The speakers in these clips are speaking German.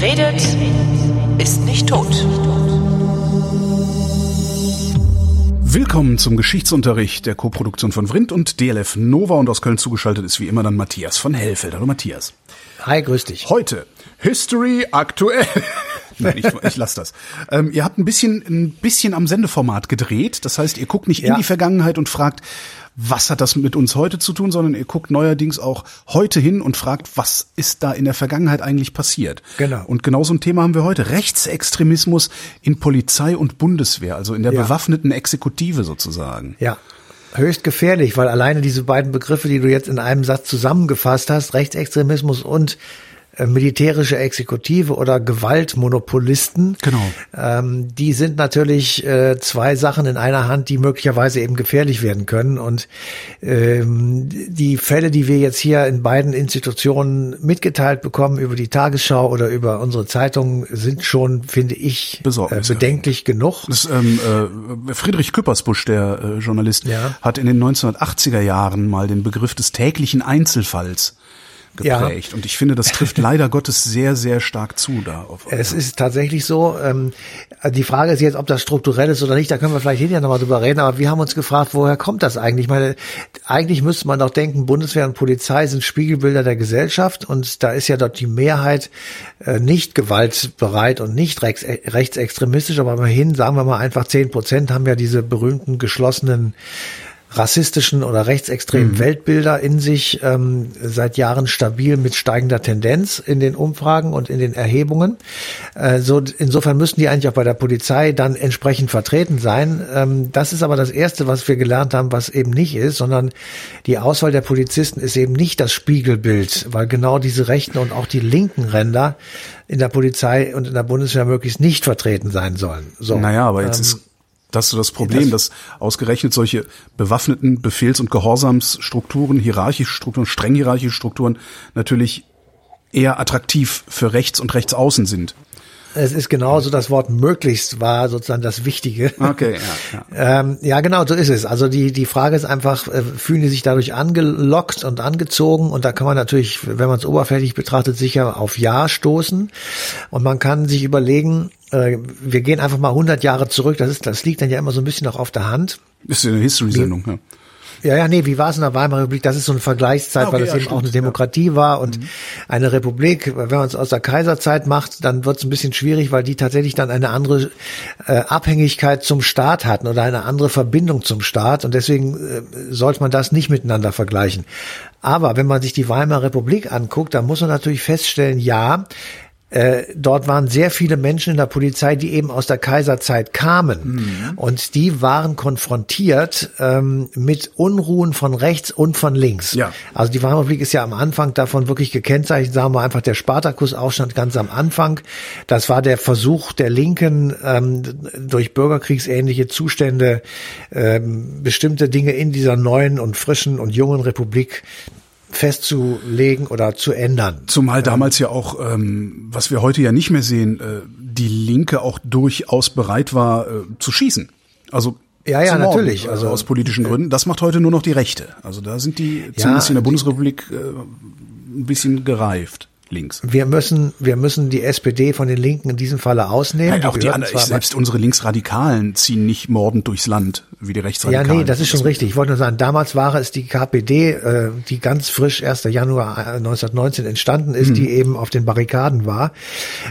Wer redet, ist nicht tot. Willkommen zum Geschichtsunterricht der Koproduktion von Vrindt und DLF Nova und aus Köln zugeschaltet ist wie immer dann Matthias von Hellfeld. Hallo Matthias. Hi, grüß dich. Heute History aktuell. Nein, ich, ich lasse das. Ähm, ihr habt ein bisschen, ein bisschen am Sendeformat gedreht. Das heißt, ihr guckt nicht in Ja. die Vergangenheit und fragt, was hat das mit uns heute zu tun, sondern ihr guckt neuerdings auch heute hin und fragt, was ist da in der Vergangenheit eigentlich passiert. Genau. Und genau so ein Thema haben wir heute. Rechtsextremismus in Polizei und Bundeswehr, also in der Ja. bewaffneten Exekutive sozusagen. Ja, höchst gefährlich, weil alleine diese beiden Begriffe, die du jetzt in einem Satz zusammengefasst hast, Rechtsextremismus und militärische Exekutive oder Gewaltmonopolisten, Genau. ähm, die sind natürlich äh, zwei Sachen in einer Hand, die möglicherweise eben gefährlich werden können. Und ähm, die Fälle, die wir jetzt hier in beiden Institutionen mitgeteilt bekommen über die Tagesschau oder über unsere Zeitungen, sind schon, finde ich, äh, bedenklich genug. Das, ähm, äh, Friedrich Küppersbusch, der äh, Journalist, Ja. hat in den 1980er Jahren mal den Begriff des täglichen Einzelfalls Ja. geprägt. Und ich finde, das trifft leider Gottes sehr, sehr stark zu da. Auf, Es ist tatsächlich so. Ähm, die Frage ist jetzt, ob das strukturell ist oder nicht. Da können wir vielleicht hinterher nochmal drüber reden. Aber wir haben uns gefragt, woher kommt das eigentlich? Ich meine, eigentlich müsste man doch denken, Bundeswehr und Polizei sind Spiegelbilder der Gesellschaft. Und da ist ja dort die Mehrheit äh, nicht gewaltbereit und nicht rechts, rechtsextremistisch. Aber immerhin, sagen wir mal einfach zehn Prozent haben ja diese berühmten geschlossenen rassistischen oder rechtsextremen Weltbilder in sich ähm, seit Jahren stabil mit steigender Tendenz in den Umfragen und in den Erhebungen. Äh, so, insofern müssten die eigentlich auch bei der Polizei dann entsprechend vertreten sein. Ähm, das ist aber das Erste, was wir gelernt haben, was eben nicht ist, sondern die Auswahl der Polizisten ist eben nicht das Spiegelbild, weil genau diese rechten und auch die linken Ränder in der Polizei und in der Bundeswehr möglichst nicht vertreten sein sollen. So, naja, aber jetzt ähm, ist das so das Problem, dass ausgerechnet solche bewaffneten Befehls- und Gehorsamsstrukturen, hierarchische Strukturen, streng hierarchische Strukturen natürlich eher attraktiv für rechts und rechtsaußen sind. Es ist genauso, das Wort möglichst war sozusagen das Wichtige. Okay, ja, ja. Ähm, ja, genau, so ist es. Also die, die Frage ist einfach, äh, fühlen die sich dadurch angelockt und angezogen? Und da kann man natürlich, wenn man es oberflächlich betrachtet, sicher auf Ja stoßen. Und man kann sich überlegen, äh, wir gehen einfach mal 100 Jahre zurück. Das ist, das liegt dann ja immer so ein bisschen auch auf der Hand. Ist ja eine History-Sendung. Ja. Ja, ja, nee, wie war es in der Weimarer Republik? Das ist so eine Vergleichszeit, okay, weil es ja, eben stimmt, auch eine ja. Demokratie war und eine Republik. Wenn man es aus der Kaiserzeit macht, dann wird es ein bisschen schwierig, weil die tatsächlich dann eine andere äh, Abhängigkeit zum Staat hatten oder eine andere Verbindung zum Staat und deswegen äh, sollte man das nicht miteinander vergleichen. Aber wenn man sich die Weimarer Republik anguckt, dann muss man natürlich feststellen, ja, äh, dort waren sehr viele Menschen in der Polizei, die eben aus der Kaiserzeit kamen. Und die waren konfrontiert ähm, mit Unruhen von rechts und von links. Ja. Also die Weimarer Republik ist ja am Anfang davon wirklich gekennzeichnet, sagen wir einfach der Spartakusaufstand ganz am Anfang. Das war der Versuch der Linken, ähm, durch bürgerkriegsähnliche Zustände ähm, bestimmte Dinge in dieser neuen und frischen und jungen Republik festzulegen oder zu ändern. Zumal damals ja auch, ähm, was wir heute ja nicht mehr sehen, äh, die Linke auch durchaus bereit war äh, zu schießen. Also Ja, ja, natürlich. Also Also, aus politischen Gründen. Das macht heute nur noch die Rechte. Also da sind die zumindest in der Bundesrepublik äh, ein bisschen gereift links. Wir müssen, wir müssen die SPD von den Linken in diesem Falle ausnehmen. Nein, auch die anderen, selbst unsere Linksradikalen ziehen nicht mordend durchs Land wie die ja, Rechtsradikalen. nee, das ist schon richtig. Ich wollte nur sagen, damals war es die KPD, äh, die ganz frisch 1. Januar äh, 1919 entstanden ist, die eben auf den Barrikaden war.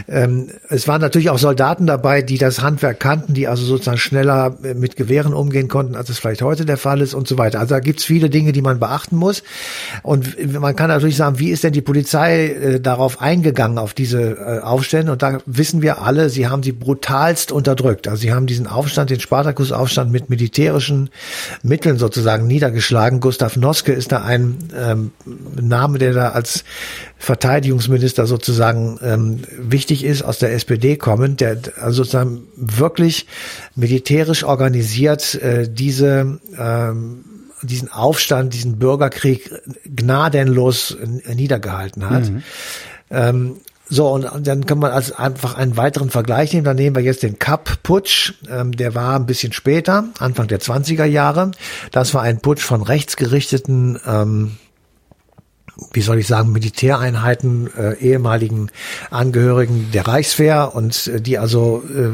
Ähm, es waren natürlich auch Soldaten dabei, die das Handwerk kannten, die also sozusagen schneller äh, mit Gewehren umgehen konnten, als es vielleicht heute der Fall ist und so weiter. Also da gibt's viele Dinge, die man beachten muss. Und man kann natürlich sagen, wie ist denn die Polizei äh, darauf eingegangen, auf diese äh, Aufstände? Und da wissen wir alle, sie haben sie brutalst unterdrückt. Also sie haben diesen Aufstand, den Spartakusaufstand mit militärischen Mitteln sozusagen niedergeschlagen. Gustav Noske ist da ein ähm, Name, der da als Verteidigungsminister sozusagen ähm, wichtig ist, aus der SPD kommend, der also sozusagen wirklich militärisch organisiert äh, diese ähm, diesen Aufstand, diesen Bürgerkrieg gnadenlos niedergehalten hat. Ähm, so, und dann kann man als einfach einen weiteren Vergleich nehmen. Dann nehmen wir jetzt den Kapp-Putsch. Ähm, der war ein bisschen später, Anfang der 20er Jahre. Das war ein Putsch von rechtsgerichteten ähm, wie soll ich sagen, Militäreinheiten, äh, ehemaligen Angehörigen der Reichswehr und äh, die also äh,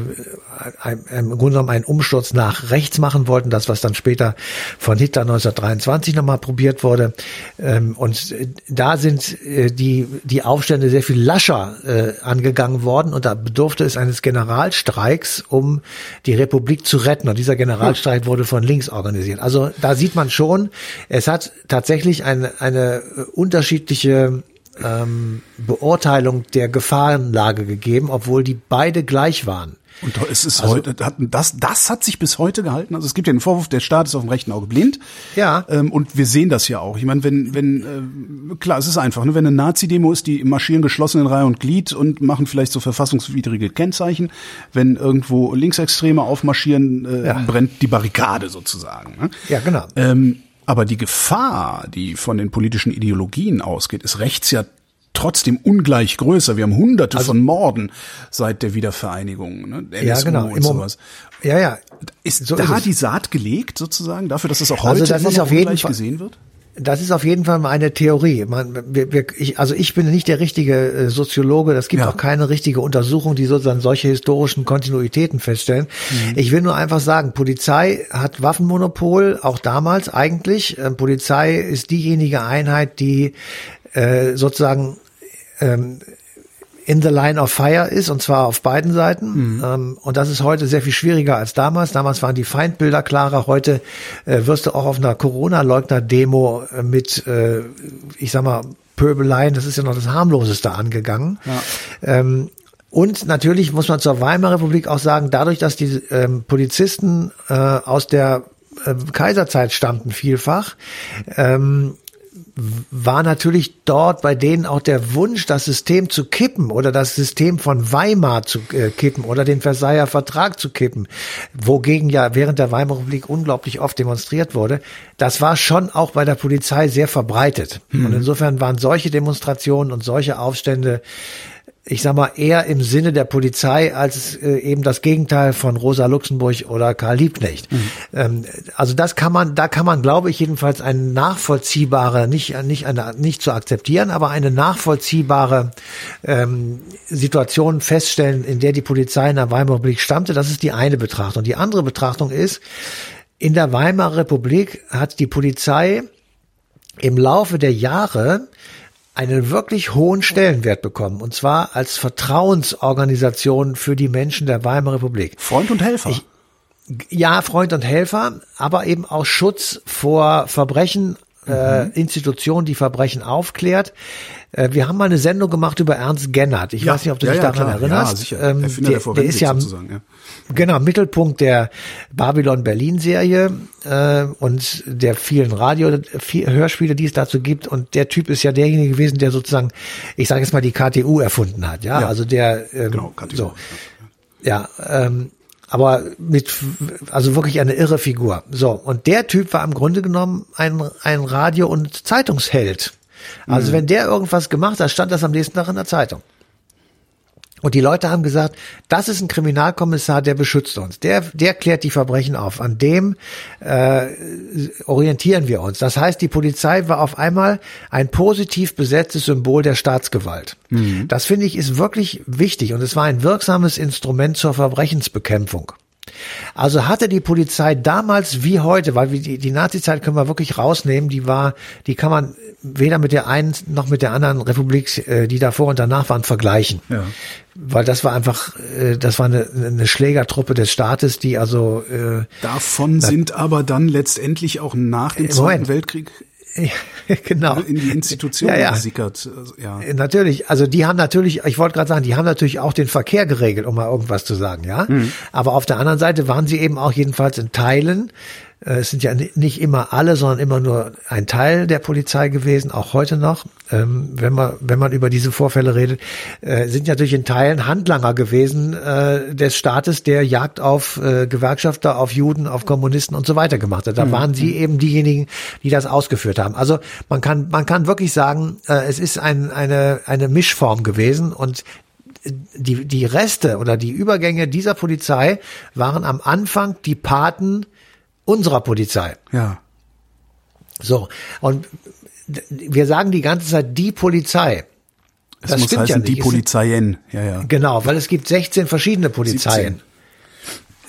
im Grunde genommen einen Umsturz nach rechts machen wollten, das was dann später von Hitler 1923 nochmal probiert wurde. Ähm, und äh, da sind äh, die, die Aufstände sehr viel lascher äh, angegangen worden und da bedurfte es eines Generalstreiks, um die Republik zu retten. Und dieser Generalstreik wurde von links organisiert. Also da sieht man schon, es hat tatsächlich eine, eine unterschiedliche ähm, Beurteilung der Gefahrenlage gegeben, obwohl die beide gleich waren. Und es ist also, heute, das, das hat sich bis heute gehalten. Also es gibt ja den Vorwurf, der Staat ist auf dem rechten Auge blind. Ja. Ähm, und wir sehen das ja auch. Ich meine, wenn, wenn, äh, klar, es ist einfach, ne? wenn eine Nazi-Demo ist, die marschieren geschlossen in Reihe und Glied und machen vielleicht so verfassungswidrige Kennzeichen. Wenn irgendwo Linksextreme aufmarschieren, äh, ja. brennt die Barrikade sozusagen. Ne? Ja, genau. Ähm, aber die Gefahr, die von den politischen Ideologien ausgeht, ist rechts ja trotzdem ungleich größer. Wir haben hunderte also, von Morden seit der Wiedervereinigung. Ne? NSU ja, genau. Und sowas. Ja, ja. Ist so da ist die Saat gelegt sozusagen dafür, dass es auch also heute also das ist auf jeden Fall, gesehen wird? Das ist auf jeden Fall mal eine Theorie. Man, wir, wir, ich, also ich bin nicht der richtige äh, Soziologe. Das gibt ja. auch keine richtige Untersuchung, die sozusagen solche historischen Kontinuitäten feststellen. Mhm. Ich will nur einfach sagen, Polizei hat Waffenmonopol, auch damals eigentlich. Ähm, Polizei ist diejenige Einheit, die äh, sozusagen ähm, in the line of fire ist, und zwar auf beiden Seiten. Mhm. Ähm, und das ist heute sehr viel schwieriger als damals. Damals waren die Feindbilder klarer. Heute äh, wirst du auch auf einer Corona-Leugner-Demo äh, mit, äh, ich sag mal, Pöbeleien, das ist ja noch das harmloseste angegangen. Ja. Ähm, und natürlich muss man zur Weimarer Republik auch sagen, dadurch, dass die ähm, Polizisten äh, aus der äh, Kaiserzeit stammten vielfach, ähm, war natürlich dort bei denen auch der Wunsch, das System zu kippen oder das System von Weimar zu äh, kippen oder den Versailler Vertrag zu kippen, wogegen ja während der Weimarer Republik unglaublich oft demonstriert wurde. Das war schon auch bei der Polizei sehr verbreitet. Mhm. Und insofern waren solche Demonstrationen und solche Aufstände ich sag mal, eher im Sinne der Polizei als äh, eben das Gegenteil von Rosa Luxemburg oder Karl Liebknecht. Mhm. Ähm, also das kann man, da kann man, glaube ich, jedenfalls eine nachvollziehbare, nicht, nicht, eine, nicht zu akzeptieren, aber eine nachvollziehbare ähm, Situation feststellen, in der die Polizei in der Weimarer Republik stammte. Das ist die eine Betrachtung. Die andere Betrachtung ist, in der Weimarer Republik hat die Polizei im Laufe der Jahre einen wirklich hohen Stellenwert bekommen, und zwar als Vertrauensorganisation für die Menschen der Weimarer Republik. Freund und Helfer. Ich, ja, Freund und Helfer, aber eben auch Schutz vor Verbrechen, äh, mhm. Institution, die Verbrechen aufklärt. Äh, wir haben mal eine Sendung gemacht über Ernst Gennert. Ich ja, weiß nicht, ob du ja, dich ja, daran klar. erinnerst. Ja. Ähm, der, der, der ist ja, ja, genau Mittelpunkt der Babylon Berlin Serie äh, und der vielen Radio viel, Hörspiele, die es dazu gibt. Und der Typ ist ja derjenige gewesen, der sozusagen, ich sage jetzt mal die KTU erfunden hat. Ja, also der ähm, genau, KTU. So. Ja, ähm, aber mit, also wirklich eine irre Figur. So, und der Typ war im Grunde genommen ein, ein Radio- und Zeitungsheld. Also mhm. wenn der irgendwas gemacht hat, stand das am nächsten Tag in der Zeitung. Und die Leute haben gesagt, das ist ein Kriminalkommissar, der beschützt uns. Der, der klärt die Verbrechen auf. An dem äh, orientieren wir uns. Das heißt, die Polizei war auf einmal ein positiv besetztes Symbol der Staatsgewalt. Mhm. Das finde ich ist wirklich wichtig und es war ein wirksames Instrument zur Verbrechensbekämpfung. Also hatte die Polizei damals wie heute, weil wir die, die Nazi-Zeit können wir wirklich rausnehmen, die war, die kann man weder mit der einen noch mit der anderen Republik, äh, die davor und danach waren, vergleichen. Ja. Weil das war einfach, äh, das war eine, eine Schlägertruppe des Staates, die also äh, Davon sind aber dann letztendlich auch nach dem Zweiten Weltkrieg genau. in die Institution ja, ja. gesickert. Also, ja. Natürlich, also die haben natürlich, ich wollte gerade sagen, die haben natürlich auch den Verkehr geregelt, um mal irgendwas zu sagen, ja. Mhm. Aber auf der anderen Seite waren sie eben auch jedenfalls in Teilen es sind ja nicht immer alle, sondern immer nur ein Teil der Polizei gewesen, auch heute noch. Ähm, wenn man wenn man über diese Vorfälle redet, äh, sind natürlich in Teilen Handlanger gewesen äh, des Staates, der Jagd auf Gewerkschafter, auf Juden, auf Kommunisten und so weiter gemacht hat. Da mhm. waren sie eben diejenigen, die das ausgeführt haben. Also man kann man kann wirklich sagen, es ist ein, eine eine Mischform gewesen und die, die Reste oder die Übergänge dieser Polizei waren am Anfang die Paten unserer Polizei. Ja. So, und wir sagen die ganze Zeit die Polizei. Es das muss heißen ja die Polizeien. Ja, ja. Genau, weil es gibt 16 verschiedene Polizeien. 17.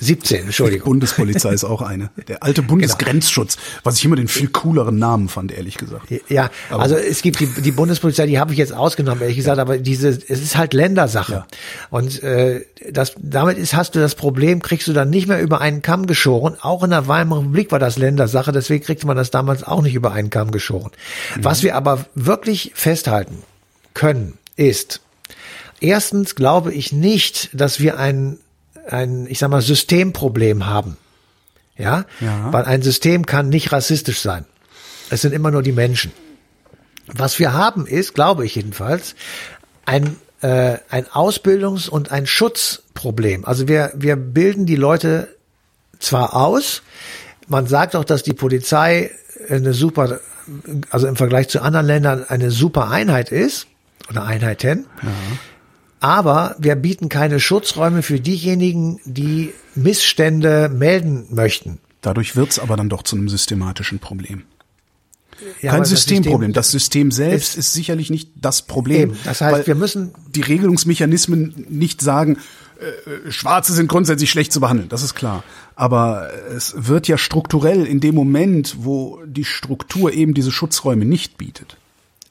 17, Entschuldigung. Die Bundespolizei ist auch eine. Der alte Bundesgrenzschutz, genau. was ich immer den viel cooleren Namen fand, ehrlich gesagt. Ja, aber also es gibt die, die Bundespolizei, die habe ich jetzt ausgenommen, ehrlich gesagt, aber diese, es ist halt Ländersache. Ja. Und äh, das, damit ist, hast du das Problem, kriegst du dann nicht mehr über einen Kamm geschoren. Auch in der Weimarer Republik war das Ländersache, deswegen kriegte man das damals auch nicht über einen Kamm geschoren. Mhm. Was wir aber wirklich festhalten können, ist, erstens glaube ich nicht, dass wir einen ein, ich sag mal, Systemproblem haben. Ja? ja? Weil ein System kann nicht rassistisch sein. Es sind immer nur die Menschen. Was wir haben ist, glaube ich jedenfalls, ein, äh, ein Ausbildungs- und ein Schutzproblem. Also wir, wir bilden die Leute zwar aus, man sagt auch, dass die Polizei eine super, also im Vergleich zu anderen Ländern eine super Einheit ist oder Einheiten. Ja. Aber wir bieten keine Schutzräume für diejenigen, die Missstände melden möchten. Dadurch wird's aber dann doch zu einem systematischen Problem. Ja, Kein Systemproblem. Das System, das System selbst ist, ist, sicherlich nicht das Problem. Eben. Das heißt, wir müssen die Regelungsmechanismen nicht sagen, äh, Schwarze sind grundsätzlich schlecht zu behandeln. Das ist klar. Aber es wird ja strukturell in dem Moment, wo die Struktur eben diese Schutzräume nicht bietet.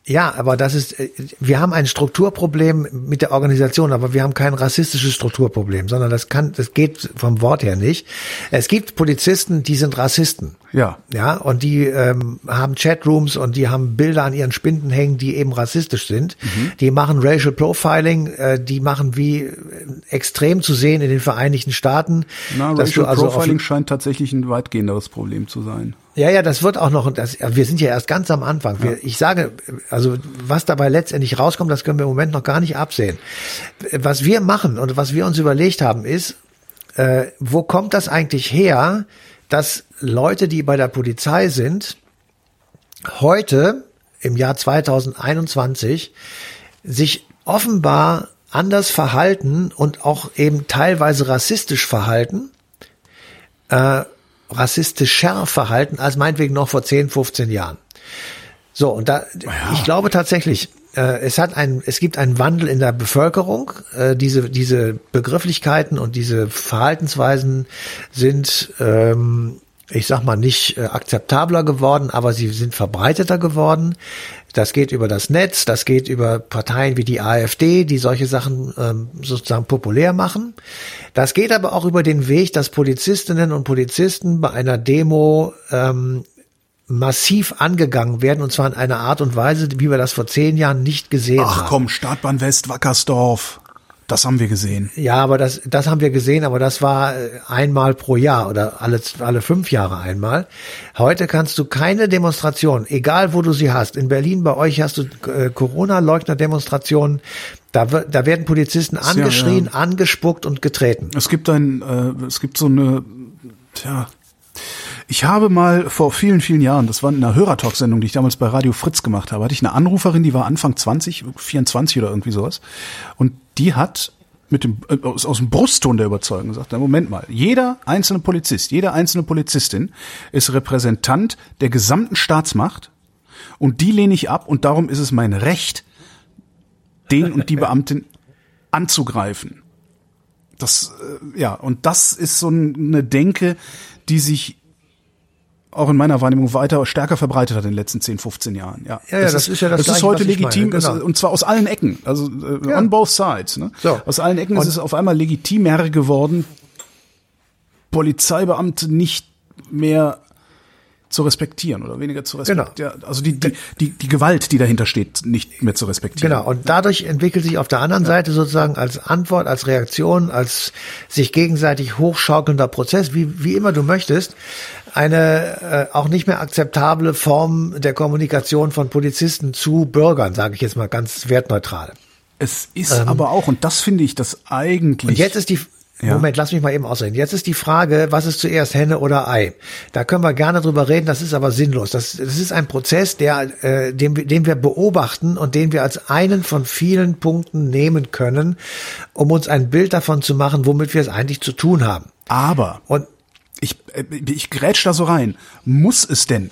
Ja, aber das ist, äh, wir haben ein Strukturproblem mit der Organisation, aber wir haben kein rassistisches Strukturproblem, sondern das kann, das geht vom Wort her nicht. Es gibt Polizisten, die sind Rassisten. Ja. Ja, und die ähm, haben Chatrooms und die haben Bilder an ihren Spinden hängen, die eben rassistisch sind. Mhm. Die machen Racial Profiling, äh, die machen wie äh, extrem zu sehen in den Vereinigten Staaten. Na, Racial also Profiling scheint tatsächlich ein weitgehenderes Problem zu sein. Ja, ja, das wird auch noch, das, wir sind ja erst ganz am Anfang. Wir, Ich sage, also was dabei letztendlich rauskommt, das können wir im Moment noch gar nicht absehen. Was wir machen und was wir uns überlegt haben, ist, äh, wo kommt das eigentlich her, dass Leute, die bei der Polizei sind, heute im Jahr 2021 sich offenbar anders verhalten und auch eben teilweise rassistisch verhalten, äh, rassistischer verhalten als meinetwegen noch vor 10, 15 Jahren. So, und da, ja. ich glaube tatsächlich, äh, es hat ein, es gibt einen Wandel in der Bevölkerung. Äh, diese, diese Begrifflichkeiten und diese Verhaltensweisen sind, ähm, ich sag mal, nicht äh, akzeptabler geworden, aber sie sind verbreiteter geworden. Das geht über das Netz, das geht über Parteien wie die AfD, die solche Sachen ähm, sozusagen populär machen. Das geht aber auch über den Weg, dass Polizistinnen und Polizisten bei einer Demo ähm, massiv angegangen werden und zwar in einer Art und Weise, wie wir das vor zehn Jahren nicht gesehen Ach, haben. Ach komm, Startbahn West, Wackersdorf. Das haben wir gesehen. Ja, aber das, das haben wir gesehen, aber das war äh, einmal pro Jahr oder alle, alle fünf Jahre einmal. Heute kannst du keine Demonstration, egal wo du sie hast. In Berlin bei euch hast du äh, Corona-Leugner-Demonstrationen. Da, da werden Polizisten angeschrien, ja, ja. angespuckt und getreten. Es gibt ein, äh, es gibt so eine, tja, ich habe mal vor vielen, vielen Jahren, das war in einer Hörertalk-Sendung, die ich damals bei Radio Fritz gemacht habe, hatte ich eine Anruferin, die war Anfang 20, 24 oder irgendwie sowas. Und die hat mit dem, äh, aus, aus dem Brustton der Überzeugung gesagt, na Moment mal, jeder einzelne Polizist, jede einzelne Polizistin ist Repräsentant der gesamten Staatsmacht und die lehne ich ab und darum ist es mein Recht, den und die Beamtin anzugreifen. Das, äh, ja, und das ist so eine Denke, die sich auch in meiner Wahrnehmung weiter stärker verbreitet hat in den letzten 10, 15 Jahren. Ja, ja, ja das, das ist, ist ja das, das ist heute legitim meine, genau. und zwar aus allen Ecken, also äh, ja. on both sides. Ne? So. Aus allen Ecken und ist es auf einmal legitimer geworden, Polizeibeamte nicht mehr zu respektieren oder weniger zu respektieren. Genau. Ja, also die, die, die, die Gewalt, die dahinter steht, nicht mehr zu respektieren. Genau. Und dadurch entwickelt sich auf der anderen ja. Seite sozusagen als Antwort, als Reaktion, als sich gegenseitig hochschaukelnder Prozess, wie, wie immer du möchtest, eine äh, auch nicht mehr akzeptable Form der Kommunikation von Polizisten zu Bürgern, sage ich jetzt mal ganz wertneutral. Es ist ähm, aber auch, und das finde ich das eigentlich. Und jetzt ist die, ja. Moment, lass mich mal eben ausreden. Jetzt ist die Frage, was ist zuerst Henne oder Ei? Da können wir gerne drüber reden, das ist aber sinnlos. Das, das ist ein Prozess, der, äh, den, den wir beobachten und den wir als einen von vielen Punkten nehmen können, um uns ein Bild davon zu machen, womit wir es eigentlich zu tun haben. Aber und ich, äh, ich grätsch da so rein. Muss es denn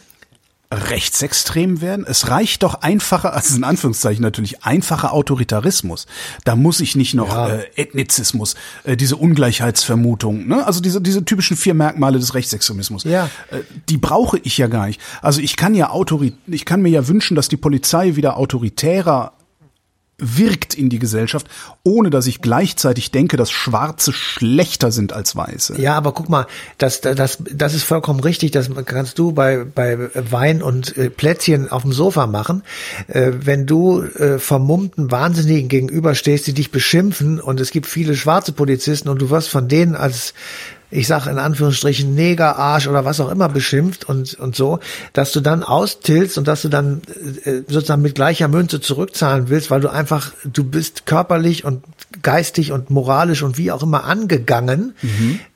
rechtsextrem werden. Es reicht doch einfacher, also in Anführungszeichen natürlich einfacher Autoritarismus. Da muss ich nicht noch Ja. äh, Ethnizismus, äh, diese Ungleichheitsvermutung, ne? also diese diese typischen vier Merkmale des Rechtsextremismus. Ja. Äh, die brauche ich ja gar nicht. Also ich kann ja autori ich kann mir ja wünschen, dass die Polizei wieder autoritärer wirkt in die Gesellschaft, ohne dass ich gleichzeitig denke, dass Schwarze schlechter sind als Weiße. Ja, aber guck mal, das, das, das ist vollkommen richtig. Das kannst du bei, bei Wein und äh, Plätzchen auf dem Sofa machen. Äh, wenn du äh, vermummten Wahnsinnigen gegenüberstehst, die dich beschimpfen und es gibt viele schwarze Polizisten und du wirst von denen als ich sag in Anführungsstrichen Neger, Arsch oder was auch immer beschimpft und, und so, dass du dann austilst und dass du dann äh, sozusagen mit gleicher Münze zurückzahlen willst, weil du einfach, du bist körperlich und geistig und moralisch und wie auch immer angegangen.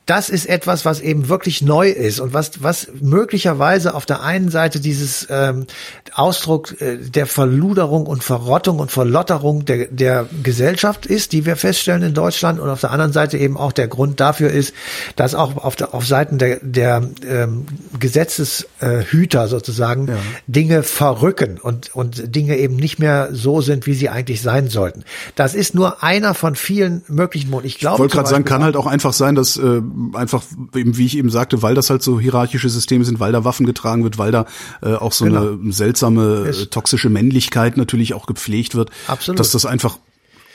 Das ist etwas, was eben wirklich neu ist und was, was möglicherweise auf der einen Seite dieses ähm, Ausdruck äh, der Verluderung und Verrottung und Verlotterung der, der Gesellschaft ist, die wir feststellen in Deutschland und auf der anderen Seite eben auch der Grund dafür ist, dass auch auf, der, auf Seiten der, der ähm, Gesetzeshüter sozusagen Dinge verrücken und, und Dinge eben nicht mehr so sind, wie sie eigentlich sein sollten. Das ist nur einer von vielen möglichen Moden. Ich glaube, Ich wollte gerade sagen, kann halt auch einfach sein, dass äh, einfach eben wie ich eben sagte, weil das halt so hierarchische Systeme sind, weil da Waffen getragen wird, weil da äh, auch so Genau. eine seltsame äh, Ist- toxische Männlichkeit natürlich auch gepflegt wird, Absolut. dass das einfach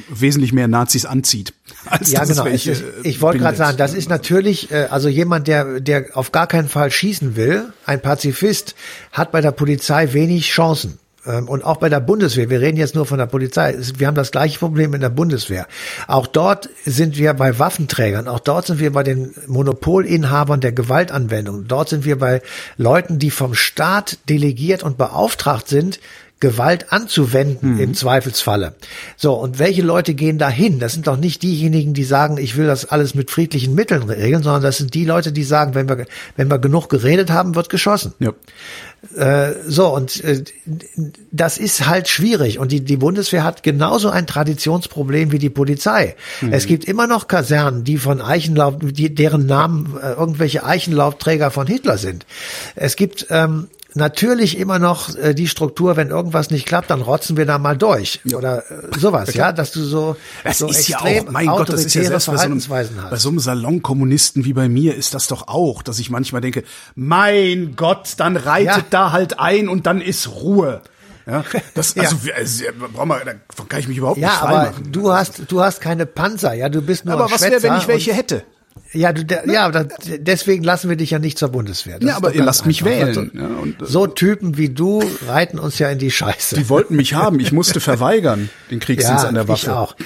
wesentlich mehr Nazis anzieht. Als Ja, genau. Welche, äh, ich wollte gerade sagen, das ist natürlich, äh, also jemand, der, der auf gar keinen Fall schießen will, ein Pazifist, hat bei der Polizei wenig Chancen. Ähm, Und auch bei der Bundeswehr, wir reden jetzt nur von der Polizei, wir haben das gleiche Problem in der Bundeswehr. Auch dort sind wir bei Waffenträgern, auch dort sind wir bei den Monopolinhabern der Gewaltanwendung. Dort sind wir bei Leuten, die vom Staat delegiert und beauftragt sind, Gewalt anzuwenden im Zweifelsfalle. So, und welche Leute gehen da hin? Das sind doch nicht diejenigen, die sagen, ich will das alles mit friedlichen Mitteln regeln, sondern das sind die Leute, die sagen, wenn wir, wenn wir genug geredet haben, wird geschossen. Ja. Äh, so, und äh, das ist halt schwierig. Und die, die Bundeswehr hat genauso ein Traditionsproblem wie die Polizei. Es gibt immer noch Kasernen, die von Eichenlaub, die, deren Namen äh, irgendwelche Eichenlaubträger von Hitler sind. Es gibt ähm, natürlich immer noch äh, die Struktur, wenn irgendwas nicht klappt, dann rotzen wir da mal durch. Oder äh, sowas, ja, dass du so, Das so ist ja extrem auch, mein Gott, das ist ja selbst bei so, einem, bei so einem Salonkommunisten wie bei mir ist das doch auch, dass ich manchmal denke, mein Gott, dann reitet Ja. da halt ein und dann ist Ruhe. Ja, das, Ja. also, wir- also brauch mal, davon kann ich mich überhaupt Ja, nicht aber freimachen. du hast, du hast keine Panzer, ja, du bist nur aber was wäre, wenn ich welche hätte? Ja, du, der, ja, da, deswegen lassen wir dich ja nicht zur Bundeswehr. Das Ja, aber ihr lasst mich einfach. wählen, So, ja, und, äh, so Typen wie du reiten uns ja in die Scheiße. Die wollten mich haben, ich musste verweigern, den Kriegsdienst an der Waffe. Ich auch.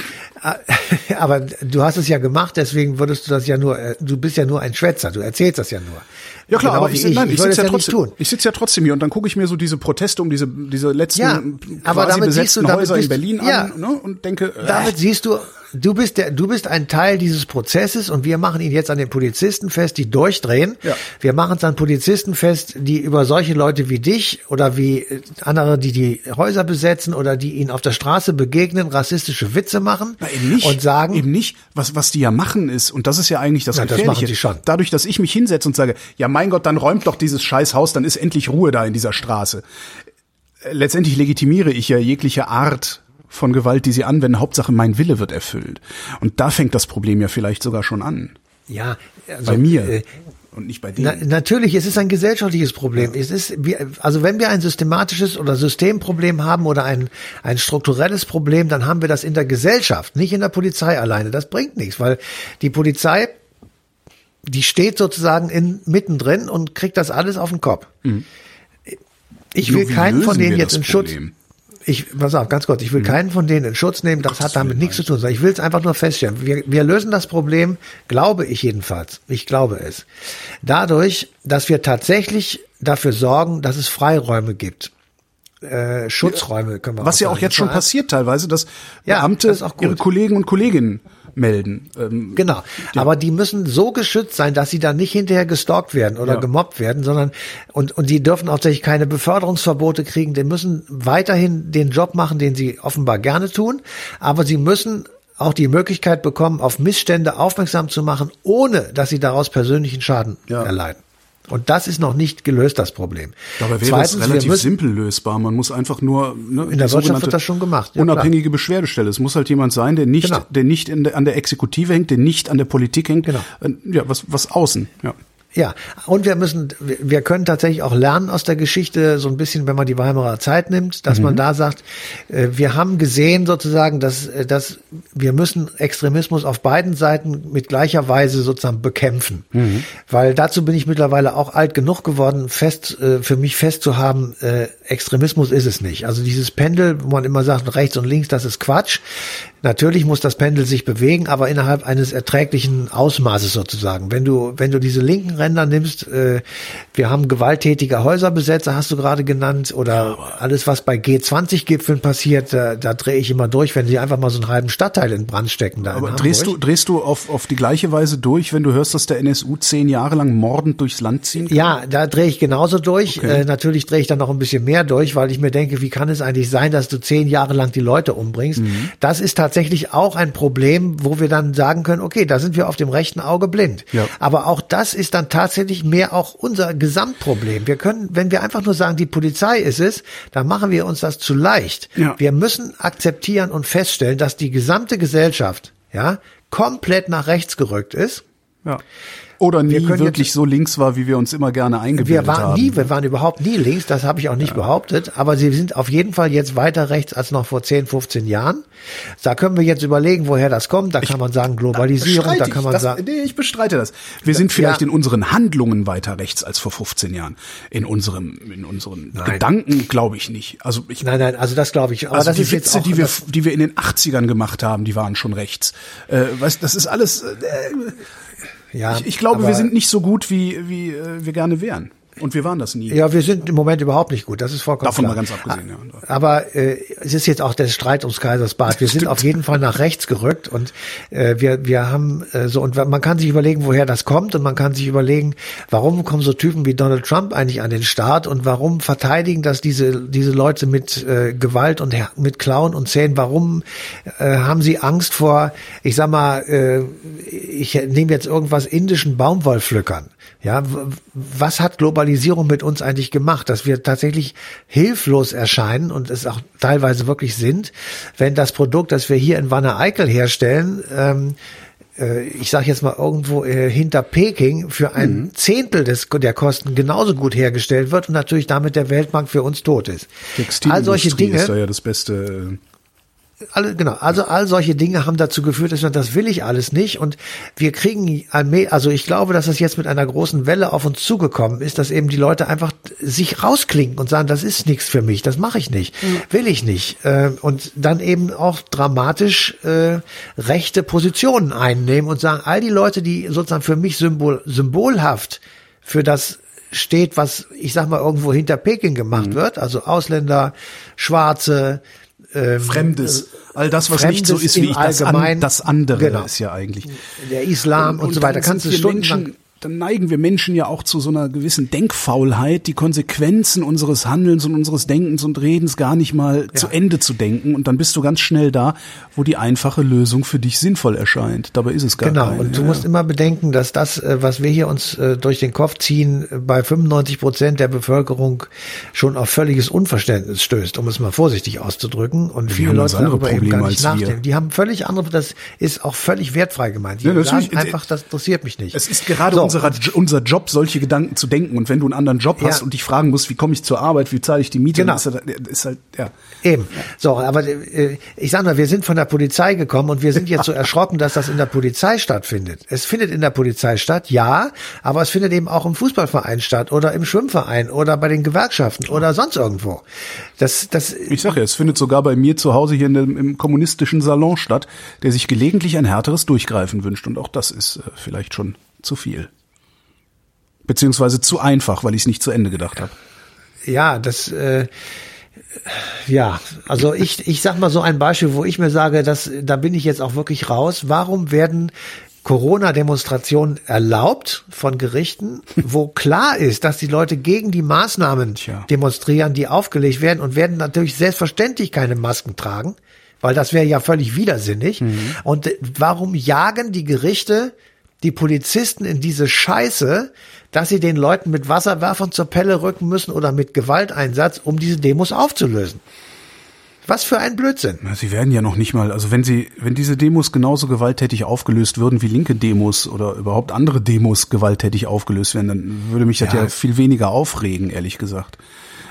Aber du hast es ja gemacht, deswegen würdest du das ja nur, äh, du bist ja nur ein Schwätzer, du erzählst das ja nur. Ja klar, Genau aber ich, nein, ich, ich sitze es ja ja trotzdem, tun. ich sitze ja trotzdem hier und dann gucke ich mir so diese Proteste um diese diese letzten Ja, aber quasi damit siehst du, besetzten damit Häuser in Berlin ja. an ne, und denke, äh, Damit siehst du, du bist der, du bist ein Teil dieses Prozesses und wir machen ihn jetzt an den Polizisten fest, die durchdrehen. Ja. Wir machen es an Polizisten fest, die über solche Leute wie dich oder wie äh, andere, die die Häuser besetzen oder die ihnen auf der Straße begegnen, rassistische Witze machen Na, eben nicht. und sagen, eben nicht. Was, was die ja machen ist, und das ist ja eigentlich das Ja, das Gefährliche. machen sie schon. Dadurch, dass ich mich hinsetze und sage, ja mein Gott, dann räumt doch dieses scheiß Haus, dann ist endlich Ruhe da in dieser Straße. Äh, Letztendlich legitimiere ich ja jegliche Art von Gewalt, die sie anwenden. Hauptsache mein Wille wird erfüllt. Und da fängt das Problem ja vielleicht sogar schon an. ja, also, Bei mir. äh, und nicht bei Na, denen. natürlich, es ist ein gesellschaftliches Problem. Es ist, also wenn wir ein systematisches oder Systemproblem haben oder ein, ein strukturelles Problem, dann haben wir das in der Gesellschaft, nicht in der Polizei alleine. Das bringt nichts, weil die Polizei, die steht sozusagen in, mittendrin und kriegt das alles auf den Kopf. Ich will Nur keinen von denen jetzt in Schutz. Ich, pass auf, ganz kurz, ich will keinen von denen in Schutz nehmen, das hat damit nichts zu tun, sondern ich will es einfach nur feststellen. Wir, wir lösen das Problem, glaube ich jedenfalls, ich glaube es, dadurch, dass wir tatsächlich dafür sorgen, dass es Freiräume gibt. Äh, Schutzräume können wir Was ja auch jetzt schon passiert teilweise, dass Ja, Beamte das auch ihre Kollegen und Kolleginnen melden. Ähm, Genau. Aber die müssen so geschützt sein, dass sie dann nicht hinterher gestalkt werden oder Ja. gemobbt werden, sondern und, und die dürfen auch tatsächlich keine Beförderungsverbote kriegen. Die müssen weiterhin den Job machen, den sie offenbar gerne tun. Aber sie müssen auch die Möglichkeit bekommen, auf Missstände aufmerksam zu machen, ohne dass sie daraus persönlichen Schaden Ja. erleiden. Und das ist noch nicht gelöst, das Problem. Dabei wäre Zweitens, wir relativ müssen- simpel lösbar. Man muss einfach nur ne, In der Wirtschaft wird das schon gemacht, ja, unabhängige Beschwerdestelle. Es muss halt jemand sein, der nicht, Genau. der nicht der, an der Exekutive hängt, der nicht an der Politik hängt. Genau. Äh, Ja, was, was außen. Ja. Ja, und wir müssen, wir können tatsächlich auch lernen aus der Geschichte, so ein bisschen, wenn man die Weimarer Zeit nimmt, dass man da sagt, äh, wir haben gesehen sozusagen, dass, äh, dass wir müssen Extremismus auf beiden Seiten mit gleicher Weise sozusagen bekämpfen. Weil dazu bin ich mittlerweile auch alt genug geworden, fest, äh, für mich festzuhaben, Extremismus ist es nicht. Also dieses Pendel, wo man immer sagt, rechts und links, das ist Quatsch. Natürlich muss das Pendel sich bewegen, aber innerhalb eines erträglichen Ausmaßes sozusagen. Wenn du, wenn du diese linken Ränder nimmst, äh, wir haben gewalttätige Häuserbesetzer, hast du gerade genannt, oder alles, was bei G20-Gipfeln passiert, da, da drehe ich immer durch, wenn sie einfach mal so einen halben Stadtteil in Brand stecken. Da Aber drehst du, drehst du auf, auf die gleiche Weise durch, wenn du hörst, dass der NSU zehn Jahre lang mordend durchs Land ziehen kann? Ja, da drehe ich genauso durch. Okay. Äh, natürlich drehe ich dann noch ein bisschen mehr durch, weil ich mir denke, wie kann es eigentlich sein, dass du zehn Jahre lang die Leute umbringst? Mhm. Das ist tatsächlich auch ein Problem, wo wir dann sagen können, okay, da sind wir auf dem rechten Auge blind. Ja. Aber auch das ist dann tatsächlich mehr auch unser Gesamtproblem. Wir können, wenn wir einfach nur sagen, die Polizei ist es, dann machen wir uns das zu leicht. Ja. Wir müssen akzeptieren und feststellen, dass die gesamte Gesellschaft, ja, komplett nach rechts gerückt ist. Ja. Oder nie können wirklich jetzt- so links war, wie wir uns immer gerne eingebildet Wir waren haben. nie, wir waren überhaupt nie links, das habe ich auch nicht behauptet, aber sie sind auf jeden Fall jetzt weiter rechts als noch vor 10, 15 Jahren. Da können wir jetzt überlegen, woher das kommt. Da kann man sagen Globalisierung, da kann man das, sagen, Nee, ich bestreite das. Wir sind vielleicht ja. in unseren Handlungen weiter rechts als vor 15 Jahren. In unserem, in unseren Gedanken glaube ich nicht. Also ich, nein, nein, also das glaube ich. Aber also das die ist jetzt Witze, auch, die wir, die wir in den 80ern gemacht haben, die waren schon rechts. Äh, weißt, das ist alles, äh, ja, ich, ich glaube, aber- wir sind nicht so gut, wie, wie äh, wir gerne wären. Und wir waren das nie. Ja, wir sind im Moment überhaupt nicht gut. Das ist vollkommen Davon klar. mal ganz abgesehen, ja. Aber äh, es ist jetzt auch der Streit ums Kaisersbad. Wir sind auf jeden Fall nach rechts gerückt und äh, wir wir haben äh, so und man kann sich überlegen, woher das kommt und man kann sich überlegen, warum kommen so Typen wie Donald Trump eigentlich an den Start und warum verteidigen das diese diese Leute mit äh, Gewalt und mit Klauen und Zähnen? Warum äh, haben sie Angst vor? Ich sag mal, äh, ich nehme jetzt irgendwas indischen Baumwollpflückern. Ja, was hat Globalisierung mit uns eigentlich gemacht, dass wir tatsächlich hilflos erscheinen und es auch teilweise wirklich sind, wenn das Produkt, das wir hier in Wanne Eickel herstellen, ähm, äh, ich sage jetzt mal irgendwo äh, hinter Peking für ein Mhm. Zehntel des, der Kosten genauso gut hergestellt wird und natürlich damit der Weltmarkt für uns tot ist. All solche Textilindustrie Dinge, ist da ja das beste. Alle, genau, also all solche Dinge haben dazu geführt, dass wir, das will ich alles nicht. Und wir kriegen, also ich glaube, dass es jetzt mit einer großen Welle auf uns zugekommen ist, dass eben die Leute einfach sich rausklinken und sagen, das ist nichts für mich, das mache ich nicht, will ich nicht. Äh, und dann eben auch dramatisch äh, rechte Positionen einnehmen und sagen, all die Leute, die sozusagen für mich symbol, symbolhaft für das steht, was ich sag mal irgendwo hinter Peking gemacht wird, also Ausländer, Schwarze, ähm, Fremdes. All das, was nicht so Fremdes ist wie ich. Das, an, das andere Genau. ist ja eigentlich. der Islam und, so weiter. Kannst du stundenlang dann neigen wir Menschen ja auch zu so einer gewissen Denkfaulheit, die Konsequenzen unseres Handelns und unseres Denkens und Redens gar nicht mal zu Ende zu denken. Und dann bist du ganz schnell da, wo die einfache Lösung für dich sinnvoll erscheint. Dabei ist es gar Genau, keine. und du ja, musst immer bedenken, dass das, äh, was wir hier uns äh, durch den Kopf ziehen, bei 95 Prozent der Bevölkerung schon auf völliges Unverständnis stößt, um es mal vorsichtig auszudrücken. Und viele Leute andere darüber eben gar Probleme nicht nachdenken. Die haben völlig andere, das ist auch völlig wertfrei gemeint. Die Ja, sagen einfach, das interessiert mich nicht. Es ist gerade So, unserer, unser Job, solche Gedanken zu denken. Und wenn du einen anderen Job hast Ja. und dich fragen musst, wie komme ich zur Arbeit, wie zahle ich die Miete, Genau. ist, das, ist halt, ja. Eben. So, aber äh, ich sag mal, wir sind von der Polizei gekommen und wir sind jetzt so erschrocken, dass das in der Polizei stattfindet. Es findet in der Polizei statt, ja, aber es findet eben auch im Fußballverein statt oder im Schwimmverein oder bei den Gewerkschaften oder sonst irgendwo. Das, das, Ich sag ja, es findet sogar bei mir zu Hause hier in dem, im kommunistischen Salon statt, der sich gelegentlich ein härteres Durchgreifen wünscht. Und auch das ist äh, vielleicht schon zu viel. Beziehungsweise zu einfach, weil ich es nicht zu Ende gedacht habe. ja, das, äh, ja, also ich, ich sag mal so ein Beispiel, wo ich mir sage, dass, da bin ich jetzt auch wirklich raus. Warum werden Corona-Demonstrationen erlaubt von Gerichten, wo klar ist, dass die Leute gegen die Maßnahmen Tja. demonstrieren, die aufgelegt werden und werden natürlich selbstverständlich keine Masken tragen, weil das wäre ja völlig widersinnig. Und äh, warum jagen die Gerichte die Polizisten in diese Scheiße, dass sie den Leuten mit Wasserwerfern zur Pelle rücken müssen oder mit Gewalteinsatz, um diese Demos aufzulösen. Was für ein Blödsinn. Sie werden ja noch nicht mal, also wenn sie, wenn diese Demos genauso gewalttätig aufgelöst würden wie linke Demos oder überhaupt andere Demos gewalttätig aufgelöst werden, dann würde mich das ja, ja viel weniger aufregen, ehrlich gesagt.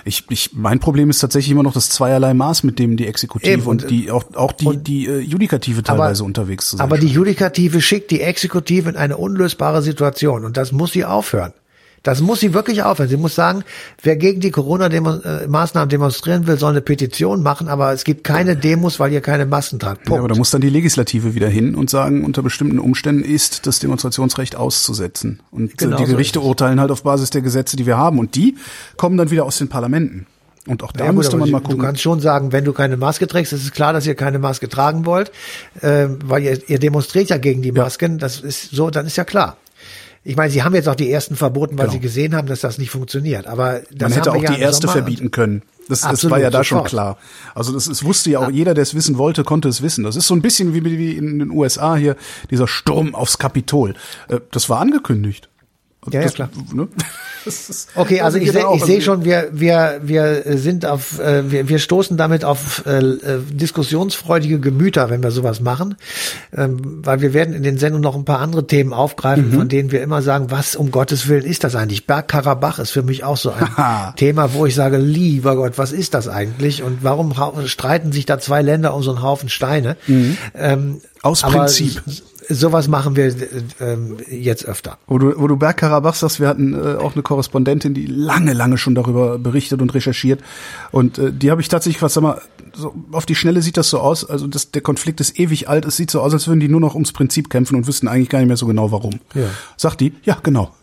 Ich, ich, mein Problem ist tatsächlich immer noch das zweierlei Maß, mit dem die Exekutive Eben, und, und, die auch, auch die, und, die äh, Judikative teilweise aber, unterwegs sind. Aber die Judikative schickt die Exekutive in eine unlösbare Situation und das muss sie aufhören. Das muss sie wirklich aufhören. Sie muss sagen, wer gegen die Corona-Maßnahmen demonstrieren will, soll eine Petition machen, aber es gibt keine Demos, weil ihr keine Masken tragt. Punkt. Ja, aber da muss dann die Legislative wieder hin und sagen, unter bestimmten Umständen ist das Demonstrationsrecht auszusetzen. Und äh, genau die Gerichte so urteilen halt auf Basis der Gesetze, die wir haben. Und die kommen dann wieder aus den Parlamenten. Und auch da ja, müsste gut, man mal gucken. Du kannst schon sagen, wenn du keine Maske trägst, ist es klar, dass ihr keine Maske tragen wollt, äh, weil ihr, ihr demonstriert ja gegen die Masken. Ja. Das ist so, dann ist ja klar. Ich meine, sie haben jetzt auch die ersten verboten, weil genau. sie gesehen haben, dass das nicht funktioniert. Aber das man hätte auch ja die erste verbieten können. Das, das war ja da sofort. schon klar. Also das, das wusste ja auch jeder, der es wissen wollte, konnte es wissen. Das ist so ein bisschen wie, wie in den USA hier dieser Sturm aufs Kapitol. Äh, das war angekündigt. Ja, ja, klar. Ne? okay, also ich, sehe ich sehe schon, wir, wir, wir sind auf, äh, wir, wir stoßen damit auf äh, äh, diskussionsfreudige Gemüter, wenn wir sowas machen, ähm, weil wir werden in den Sendungen noch ein paar andere Themen aufgreifen, mhm. von denen wir immer sagen, was um Gottes Willen ist das eigentlich? Bergkarabach ist für mich auch so ein Thema, wo ich sage, lieber Gott, was ist das eigentlich und warum streiten sich da zwei Länder um so einen Haufen Steine? Mhm. Ähm, Aus Prinzip sowas machen wir ähm, jetzt öfter. Wo du, wo du Bergkarabach sagst, wir hatten äh, auch eine Korrespondentin, die lange, lange schon darüber berichtet und recherchiert. Und äh, die habe ich tatsächlich, was sag mal, so auf die Schnelle sieht das so aus, also das, der Konflikt ist ewig alt, es sieht so aus, als würden die nur noch ums Prinzip kämpfen und wüssten eigentlich gar nicht mehr so genau warum. Ja. Sagt die, ja, genau.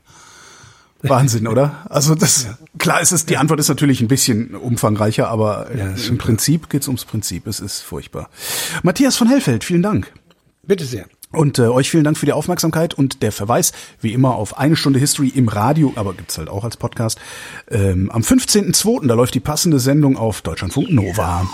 Wahnsinn, oder? Also das ja. klar ist es, die Antwort ist natürlich ein bisschen umfangreicher, aber ja, im Prinzip geht's ums Prinzip. Es ist furchtbar. Matthias von Hellfeld, vielen Dank. Bitte sehr. Und äh, euch vielen Dank für die Aufmerksamkeit und der Verweis, wie immer, auf eine Stunde History im Radio, aber gibt's halt auch als Podcast. Ähm, am 15.02., da läuft die passende Sendung auf Deutschlandfunk Nova.